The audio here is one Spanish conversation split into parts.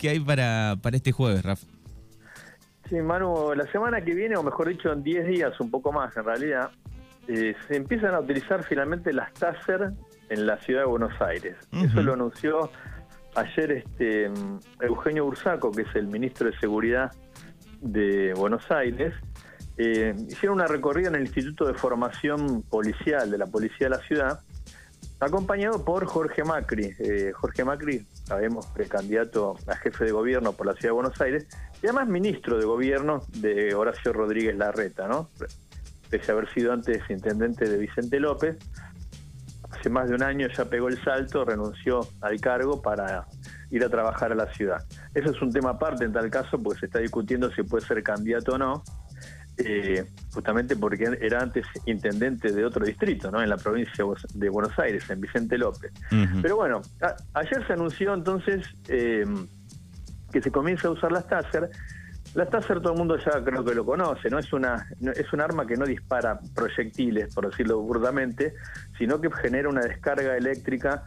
¿Qué hay para, para este jueves, Rafa? Sí, Manu, la semana que viene, o mejor dicho, en 10 días, un poco más en realidad, eh, se empiezan a utilizar finalmente las TASER en la ciudad de Buenos Aires. Eso lo anunció ayer este Eugenio Bursaco, que es el ministro de Seguridad de Buenos Aires. Eh, hicieron una recorrida en el Instituto de Formación Policial de la Policía de la Ciudad, acompañado por Jorge Macri. Eh, Jorge Macri, sabemos, precandidato a jefe de gobierno por la Ciudad de Buenos Aires, y además ministro de gobierno de Horacio Rodríguez Larreta, ¿no? Pese a haber sido antes intendente de Vicente López, hace más de un año ya pegó el salto, renunció al cargo para ir a trabajar a la ciudad. Eso es un tema aparte en tal caso, porque se está discutiendo si puede ser candidato o no, eh, justamente porque era antes intendente de otro distrito, ¿no? En la provincia de Buenos Aires, en Vicente López. Pero bueno, ayer se anunció entonces eh, que se comienza a usar las TASER. Las TASER todo el mundo ya creo que lo conoce, ¿no? Es una, es un arma que no dispara proyectiles, por decirlo burdamente, sino que genera una descarga eléctrica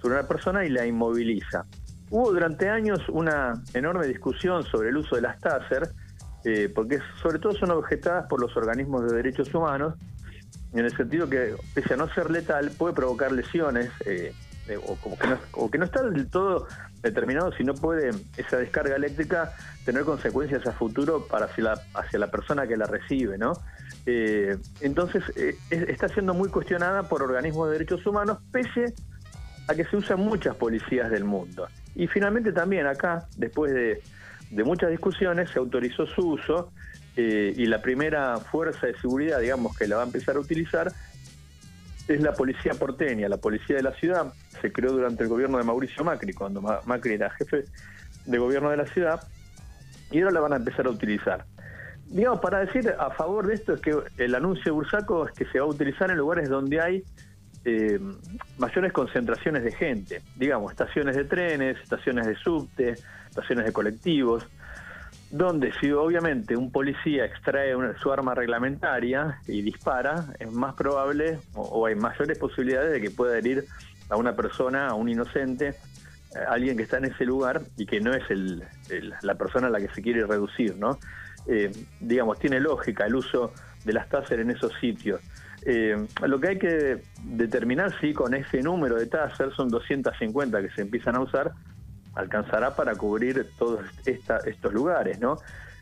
sobre una persona y la inmoviliza. Hubo durante años una enorme discusión sobre el uso de las TASER, eh, porque sobre todo son objetadas por los organismos de derechos humanos, en el sentido que, pese a no ser letal, puede provocar lesiones, eh, eh, o, como que no, o que no está del todo determinado si no puede esa descarga eléctrica tener consecuencias a futuro para hacia la, persona que la recibe, ¿no? entonces, está siendo muy cuestionada por organismos de derechos humanos, pese a que se usan muchas policías del mundo. Y finalmente también acá, después de de muchas discusiones, se autorizó su uso eh, y la primera fuerza de seguridad, digamos, que la va a empezar a utilizar es la policía porteña, la policía de la ciudad. Se creó durante el gobierno de Mauricio Macri, cuando Macri era jefe de gobierno de la ciudad, y ahora la van a empezar a utilizar. Digamos, para decir a favor de esto es que el anuncio de Bursaco es que se va a utilizar en lugares donde hay eh, mayores concentraciones de gente, digamos, estaciones de trenes, estaciones de subte, estaciones de colectivos, donde si obviamente un policía extrae su arma reglamentaria y dispara, es más probable o, hay mayores posibilidades de que pueda herir a una persona, a un inocente, a eh, alguien que está en ese lugar y que no es la persona a la que se quiere reducir, ¿no? Eh, digamos, tiene lógica el uso de las TASER en esos sitios. Eh, lo que hay que determinar si con ese número de TASER son 250 que se empiezan a usar, alcanzará para cubrir todos estos lugares, ¿no?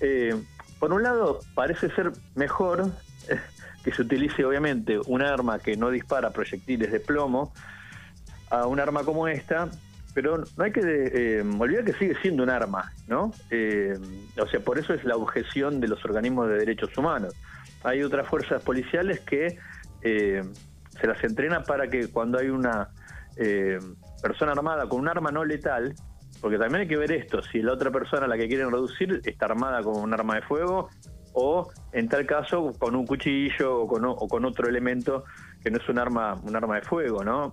Eh, por un lado, parece ser mejor eh, que se utilice, obviamente, un arma que no dispara proyectiles de plomo a un arma como esta, pero no hay que eh, olvidar que sigue siendo un arma, ¿no? o sea, por eso es la objeción de los organismos de derechos humanos. Hay otras fuerzas policiales que se las entrena para que cuando hay una persona armada con un arma no letal, porque también hay que ver esto, si la otra persona a la que quieren reducir está armada con un arma de fuego o en tal caso con un cuchillo o con, otro elemento que no es un arma un arma de fuego, ¿no?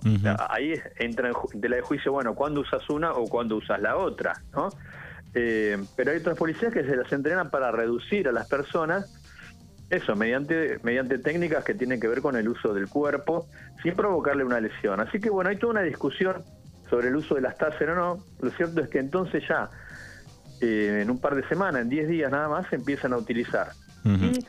Ahí entra en tela de juicio, bueno, ¿cuándo usas una o cuándo usas la otra, ¿no? Eh, pero hay otras policías que se las entrenan para reducir a las personas, eso, mediante, mediante técnicas que tienen que ver con el uso del cuerpo, sin provocarle una lesión. Así que bueno, hay toda una discusión sobre el uso de las TASER o no, lo cierto es que entonces ya eh, en un par de semanas, en 10 días nada más, se empiezan a utilizar. Y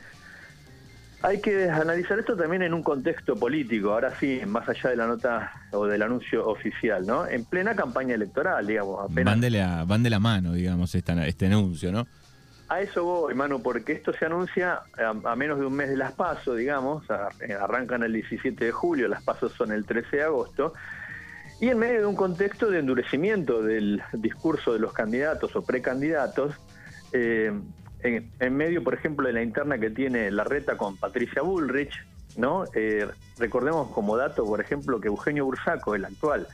hay que analizar esto también en un contexto político, ahora sí, más allá de la nota o del anuncio oficial, ¿no? En plena campaña electoral, digamos. Van, de la, van de la mano, digamos, este anuncio, ¿no? A eso voy, mano, porque esto se anuncia a, menos de un mes de las pasos, digamos, arrancan el 17 de julio, las pasos son el 13 de agosto, y en medio de un contexto de endurecimiento del discurso de los candidatos o precandidatos, eh, en, medio, por ejemplo, de la interna que tiene la reta con Patricia Bullrich, ¿no? Eh, recordemos como dato, por ejemplo, que Eugenio Bursaco, el actual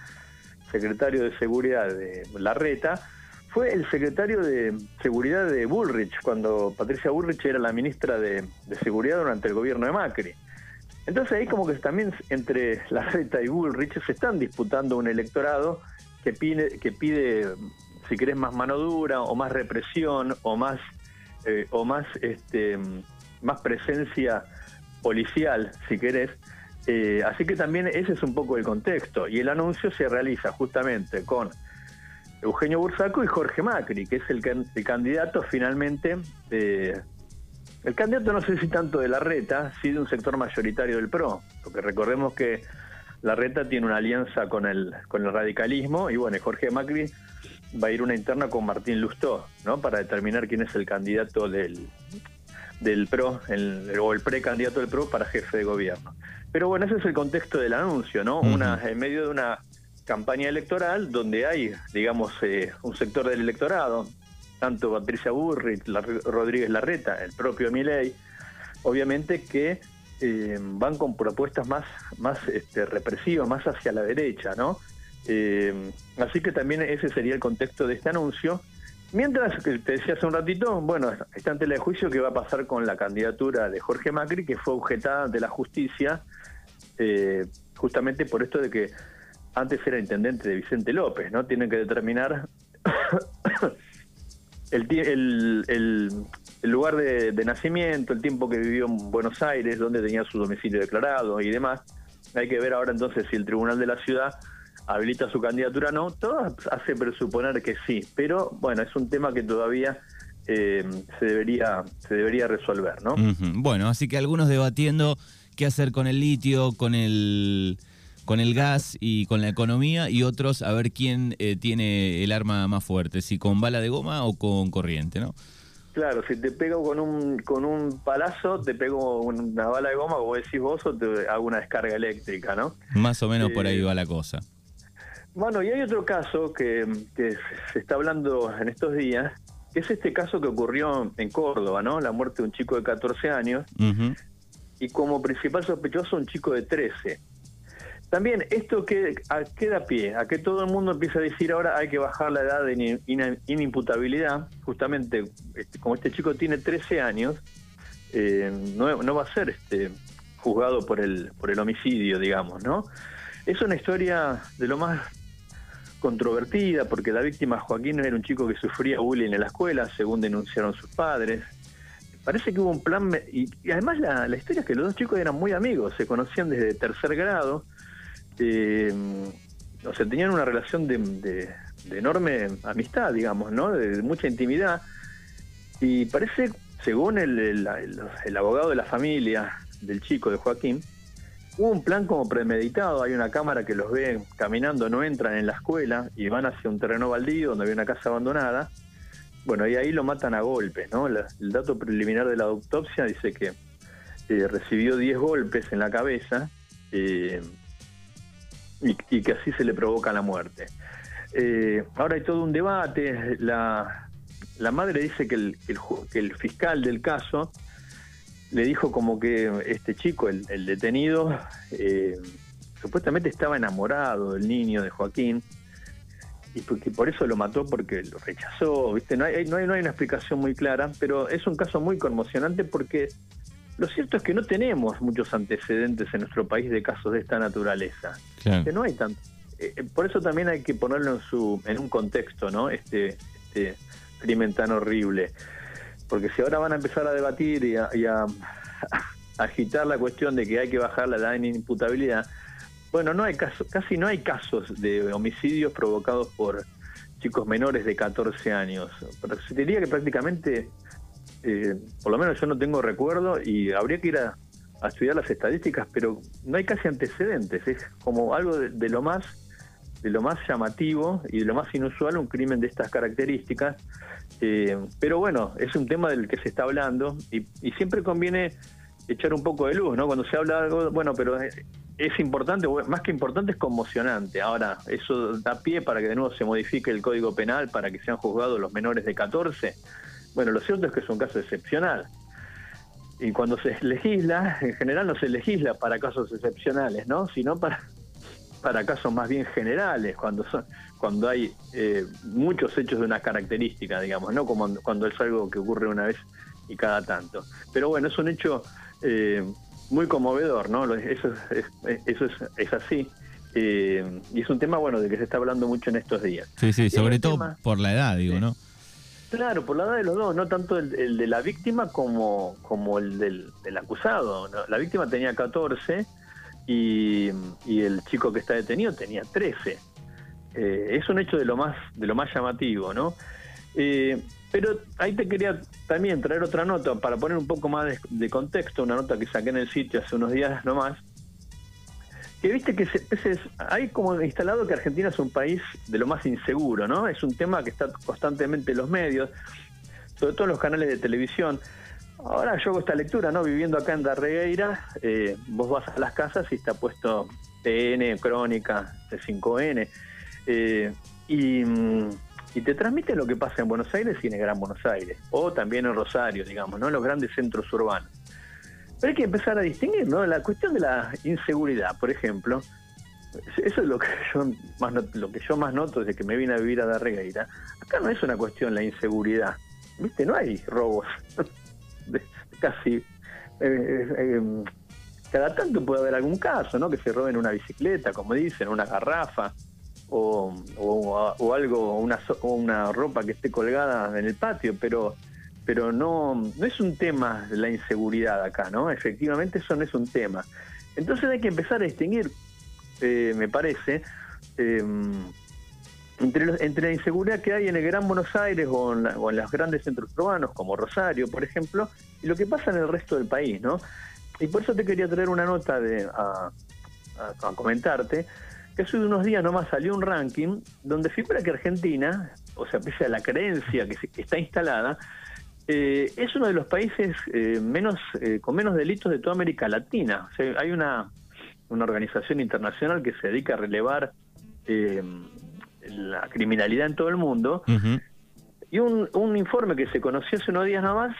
secretario de Seguridad de la reta, fue el secretario de Seguridad de Bullrich cuando Patricia Bullrich era la ministra de Seguridad durante el gobierno de Macri. Entonces ahí como que también entre la Reta y Bullrich se están disputando un electorado que pide, que pide si querés, más mano dura o más represión o más, eh, o más, este, más presencia policial, si querés. Eh, así que también ese es un poco el contexto. Y el anuncio se realiza justamente con Eugenio Bursaco y Jorge Macri, que es el, candidato finalmente, el candidato no sé si tanto de la reta, sí de un sector mayoritario del PRO, porque recordemos que la reta tiene una alianza con el, con el radicalismo y bueno, Jorge Macri va a ir una interna con Martín Lustó, ¿no? Para determinar quién es el candidato del, del PRO, el, o el precandidato del PRO para jefe de gobierno. Pero bueno, ese es el contexto del anuncio, ¿no? una, en medio de una campaña electoral donde hay, digamos, eh, un sector del electorado, tanto Patricia Burri, Rodríguez Larreta, el propio Milei, obviamente que eh, van con propuestas más, más este, represivas, más hacia la derecha, ¿no? Eh, así que también ese sería el contexto de este anuncio. Mientras, te decía hace un ratito, bueno, está ante el juicio que va a pasar con la candidatura de Jorge Macri, que fue objetada ante la justicia, eh, justamente por esto de que antes era intendente de Vicente López, ¿no? Tienen que determinar el, el, lugar de, nacimiento, el tiempo que vivió en Buenos Aires, dónde tenía su domicilio declarado y demás. Hay que ver ahora entonces si el Tribunal de la Ciudad habilita su candidatura no, todo hace presuponer que sí, pero bueno, es un tema que todavía eh, se debería se debería resolver, ¿no? Bueno, así que algunos debatiendo qué hacer con el litio, con el con el gas y con la economía y otros a ver quién eh, tiene el arma más fuerte, si con bala de goma o con corriente, ¿no? Claro, si te pego con un con un palazo, te pego una bala de goma, como decís vos, o te hago una descarga eléctrica, ¿no? Más o menos por ahí eh, va la cosa. Bueno, y hay otro caso que, se está hablando en estos días, que es este caso que ocurrió en Córdoba, ¿no? La muerte de un chico de 14 años y como principal sospechoso un chico de 13. También esto que a, queda pie a que todo el mundo empieza a decir ahora hay que bajar la edad de inimputabilidad, justamente este, como este chico tiene 13 años, eh, no, no va a ser este juzgado por el por el homicidio, digamos, ¿no? Es una historia de lo más controvertida porque la víctima Joaquín era un chico que sufría bullying en la escuela, según denunciaron sus padres. Parece que hubo un plan, y, además la, historia es que los dos chicos eran muy amigos, se conocían desde tercer grado, eh, o sea, tenían una relación de, enorme amistad, digamos, ¿no? De, mucha intimidad. Y parece, según el abogado de la familia del chico, de Joaquín, Hubo un plan como premeditado, hay una cámara que los ve caminando, no entran en la escuela y van hacia un terreno baldío donde había una casa abandonada. Bueno, y ahí lo matan a golpes, ¿no? el dato preliminar de la autopsia dice que eh, recibió 10 golpes en la cabeza eh, y, que así se le provoca la muerte. Eh, ahora hay todo un debate, la, madre dice que el, que el fiscal del caso le dijo como que este chico, el, detenido, eh, supuestamente estaba enamorado del niño de Joaquín y que por eso lo mató porque lo rechazó, ¿viste? No hay, no hay, no hay una explicación muy clara, pero es un caso muy conmocionante porque lo cierto es que no tenemos muchos antecedentes en nuestro país de casos de esta naturaleza. Que no hay tanto. Eh, eh, por eso también hay que ponerlo en su en un contexto, ¿no? Este, este crimen tan horrible. Porque si ahora van a empezar a debatir y a, agitar la cuestión de que hay que bajar la edad de imputabilidad, bueno, no hay casos, casi no hay casos de homicidios provocados por chicos menores de 14 años. Se diría que prácticamente, eh, por lo menos yo no tengo recuerdo y habría que ir a, estudiar las estadísticas, pero no hay casi antecedentes. Es como algo de lo más de lo más llamativo y de lo más inusual un crimen de estas características. Eh, pero bueno, es un tema del que se está hablando y, siempre conviene echar un poco de luz, ¿no? Cuando se habla de algo, bueno, pero es, importante, más que importante es conmocionante. Ahora, eso da pie para que de nuevo se modifique el Código Penal para que sean juzgados los menores de 14. Bueno, lo cierto es que es un caso excepcional. Y cuando se legisla, en general no se legisla para casos excepcionales, ¿no? Sino para, para casos más bien generales, cuando son, cuando hay eh, muchos hechos de una característica, digamos, no como cuando es algo que ocurre una vez y cada tanto. Pero bueno, es un hecho eh, muy conmovedor, ¿no? Eso es, eso es, así. Eh, y es un tema, bueno, de que se está hablando mucho en estos días. Sí, sí, sobre todo por la edad, digo, ¿no? Claro, por la edad de los dos, no tanto el, de la víctima como, como el del, del acusado. La víctima tenía 14 y, el chico que está detenido tenía 13. es un hecho de lo más, de lo más llamativo, ¿no? pero ahí te quería también traer otra nota para poner un poco más de, contexto, una nota que saqué en el sitio hace unos días nomás, que viste que se, hay como instalado que Argentina es un país de lo más inseguro, ¿no? Es un tema que está constantemente en los medios, sobre todo en los canales de televisión. Ahora yo hago esta lectura, ¿no? Viviendo acá en Darregueira, eh, vos vas a las casas y está puesto TN, Crónica, C5N, eh, mm, y, te transmite lo que pasa en Buenos Aires y en el Gran Buenos Aires, o también en Rosario, digamos, ¿no? En los grandes centros urbanos. Pero hay que empezar a distinguir, ¿no? La cuestión de la inseguridad, por ejemplo, eso es lo que yo más lo que yo más noto desde que me vine a vivir a Darregueira. Acá no es una cuestión la inseguridad, viste, no hay robos, casi eh, eh, em, cada tanto puede haber algún caso, ¿no? Que se roben una bicicleta, como dicen, una garrafa o, o, algo, una, una ropa que esté colgada en el patio, pero pero no, no es un tema la inseguridad acá, ¿no? Efectivamente eso no es un tema. Entonces hay que empezar a distinguir, eh, me parece, eh, entre, la inseguridad que hay en el Gran Buenos Aires o en, los grandes centros urbanos, como Rosario, por ejemplo, y lo que pasa en el resto del país, ¿no? Y por eso te quería traer una nota de, a, comentarte, que hace unos días nomás salió un ranking donde figura que Argentina, o sea, pese a la creencia que, que está instalada, eh, es uno de los países eh, menos eh, con menos delitos de toda América Latina. hay una, una organización internacional que se dedica a relevar la criminalidad en todo el mundo. Y un, un, informe que se conoció hace unos días nada más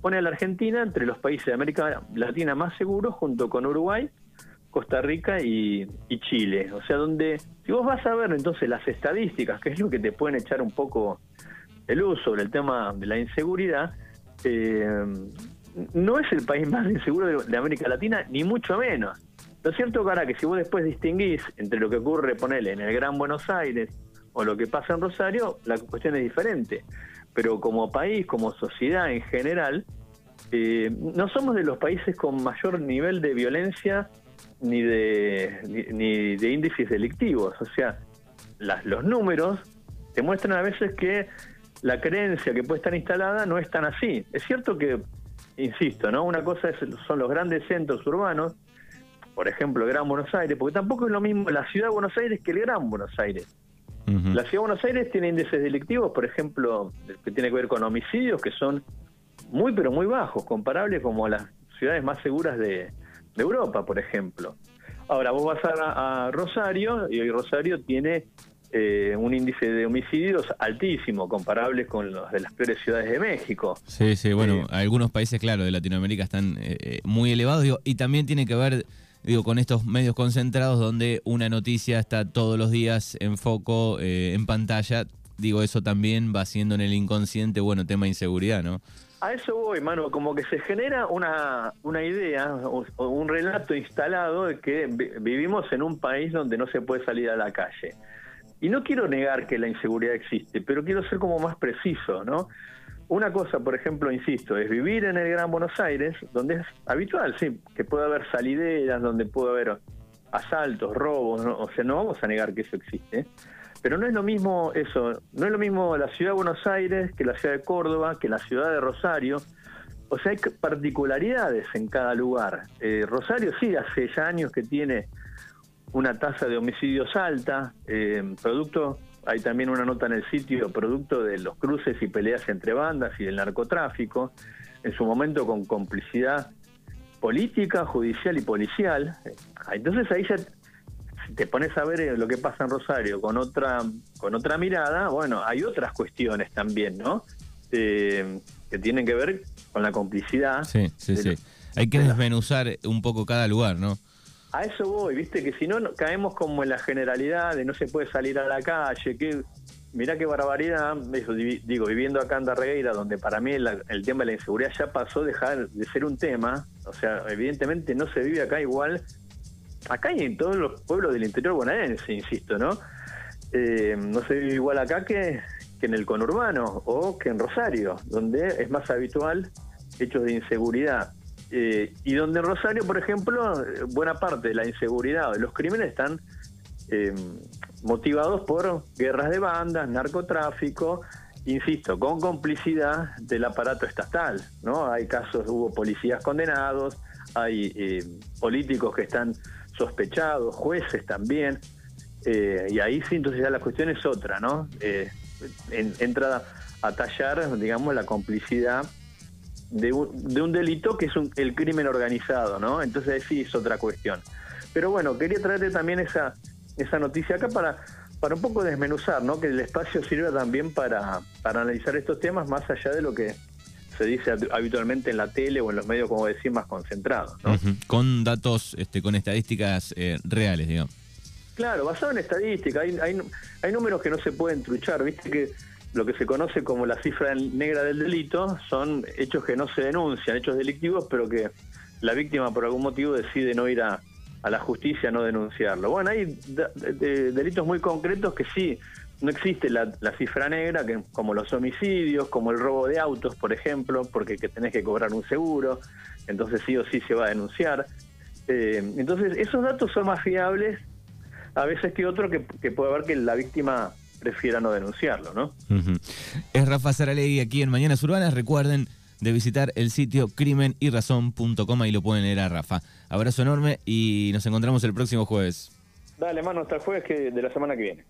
pone a la Argentina entre los países de América Latina más seguros junto con Uruguay, Costa Rica y, y, Chile. O sea, donde si vos vas a ver entonces las estadísticas, que es lo que te pueden echar un poco el luz sobre el tema de la inseguridad, eh, no es el país más inseguro de, América Latina, ni mucho menos. Lo cierto, cara, que si vos después distinguís entre lo que ocurre, ponele, en el Gran Buenos Aires o lo que pasa en Rosario, la cuestión es diferente. Pero como país, como sociedad en general, eh, no somos de los países con mayor nivel de violencia ni de, ni, de índices delictivos. O sea, los números demuestran a veces que la creencia que puede estar instalada no es tan así. Es cierto que, insisto, ¿no? Una cosa es, son los grandes centros urbanos, por ejemplo, Gran Buenos Aires, porque tampoco es lo mismo la ciudad de Buenos Aires que el Gran Buenos Aires. La ciudad de Buenos Aires tiene índices delictivos, por ejemplo, que tiene que ver con homicidios, que son muy, pero muy bajos, comparables como las ciudades más seguras de, Europa, por ejemplo. Ahora, vos vas a, a Rosario y hoy Rosario tiene eh, un índice de homicidios altísimo, comparable con los de las peores ciudades de México. Sí, sí, bueno, eh, algunos países, claro, de Latinoamérica están eh, muy elevados, y también tiene que ver, digo, con estos medios concentrados donde una noticia está todos los días en foco, en pantalla, digo, eso también va haciendo en el inconsciente, bueno, tema de inseguridad, ¿no? A eso voy, mano, como que se genera una, una idea o, un relato instalado de que vivimos en un país donde no se puede salir a la calle. Y no quiero negar que la inseguridad existe, pero quiero ser como más preciso, ¿no? Una cosa, por ejemplo, insisto, es vivir en el Gran Buenos Aires, donde es habitual, sí, que puede haber salideras, donde puede haber asaltos, robos, o sea, no vamos a negar que eso existe, pero no es lo mismo eso, no es lo mismo la ciudad de Buenos Aires que la ciudad de Córdoba, que la ciudad de Rosario, o sea, hay particularidades en cada lugar. Eh, Rosario sí, hace ya años que tiene una tasa de homicidios alta, eh, producto, hay también una nota en el sitio, producto de los cruces y peleas entre bandas y del narcotráfico, en su momento con complicidad política, judicial y policial. Entonces ahí ya te pones a ver eh, lo que pasa en Rosario con otra, con otra mirada, bueno, hay otras cuestiones también, ¿no? Eh, que tienen que ver con la complicidad. Sí, sí, sí. Hay que desmenuzar un poco cada lugar, ¿no? A eso voy, viste, que si no caemos como en la generalidad de no se puede salir a la calle, que mirá qué barbaridad, digo, viviendo acá en Darregueira, donde para mí el, tema de la inseguridad ya pasó a dejar de ser un tema, o sea, evidentemente no se vive acá igual, acá y en todos los pueblos del interior bonaerense, insisto, ¿no? Eh, no se vive igual acá que, que en el conurbano o que en Rosario, donde es más habitual hechos de inseguridad eh, y donde en Rosario, por ejemplo, buena parte de la inseguridad o de los crímenes están eh, motivados por guerras de bandas, narcotráfico, insisto, con complicidad del aparato estatal, ¿no? Hay casos, hubo policías condenados, hay eh, políticos que están sospechados, jueces también, eh, y ahí sí, entonces ya la cuestión es otra, ¿no? entra a tallar, digamos, la complicidad de un, de un delito que es el crimen organizado, ¿no? Entonces ahí sí es otra cuestión. Pero bueno, quería traerte también esa, esa noticia acá para, para un poco desmenuzar, ¿no? Que el espacio sirva también para, para analizar estos temas más allá de lo que se dice habitualmente en la tele o en los medios, como decir, más concentrados. ¿no? Con datos, este, con estadísticas eh, reales, digamos. Claro, basado en estadística. Hay, hay, hay números que no se pueden truchar. Viste que lo que se conoce como la cifra negra del delito son hechos que no se denuncian, hechos delictivos, pero que la víctima por algún motivo decide no ir a, la justicia no denunciarlo. Bueno, hay delitos muy concretos que sí, no existe la, cifra negra, que, como los homicidios, como el robo de autos, por ejemplo, porque que tenés que cobrar un seguro, entonces sí o sí se va a denunciar. Eh, entonces, esos datos son más fiables a veces que otro que, puede haber que la víctima prefiera no denunciarlo, ¿no? Es Rafa Saralegui aquí en Mañanas Urbanas. Recuerden, de visitar el sitio crimenyrazón.com. Ahí lo pueden leer a Rafa. Abrazo enorme y nos encontramos el próximo jueves. Dale, mano, hasta el jueves que de la semana que viene.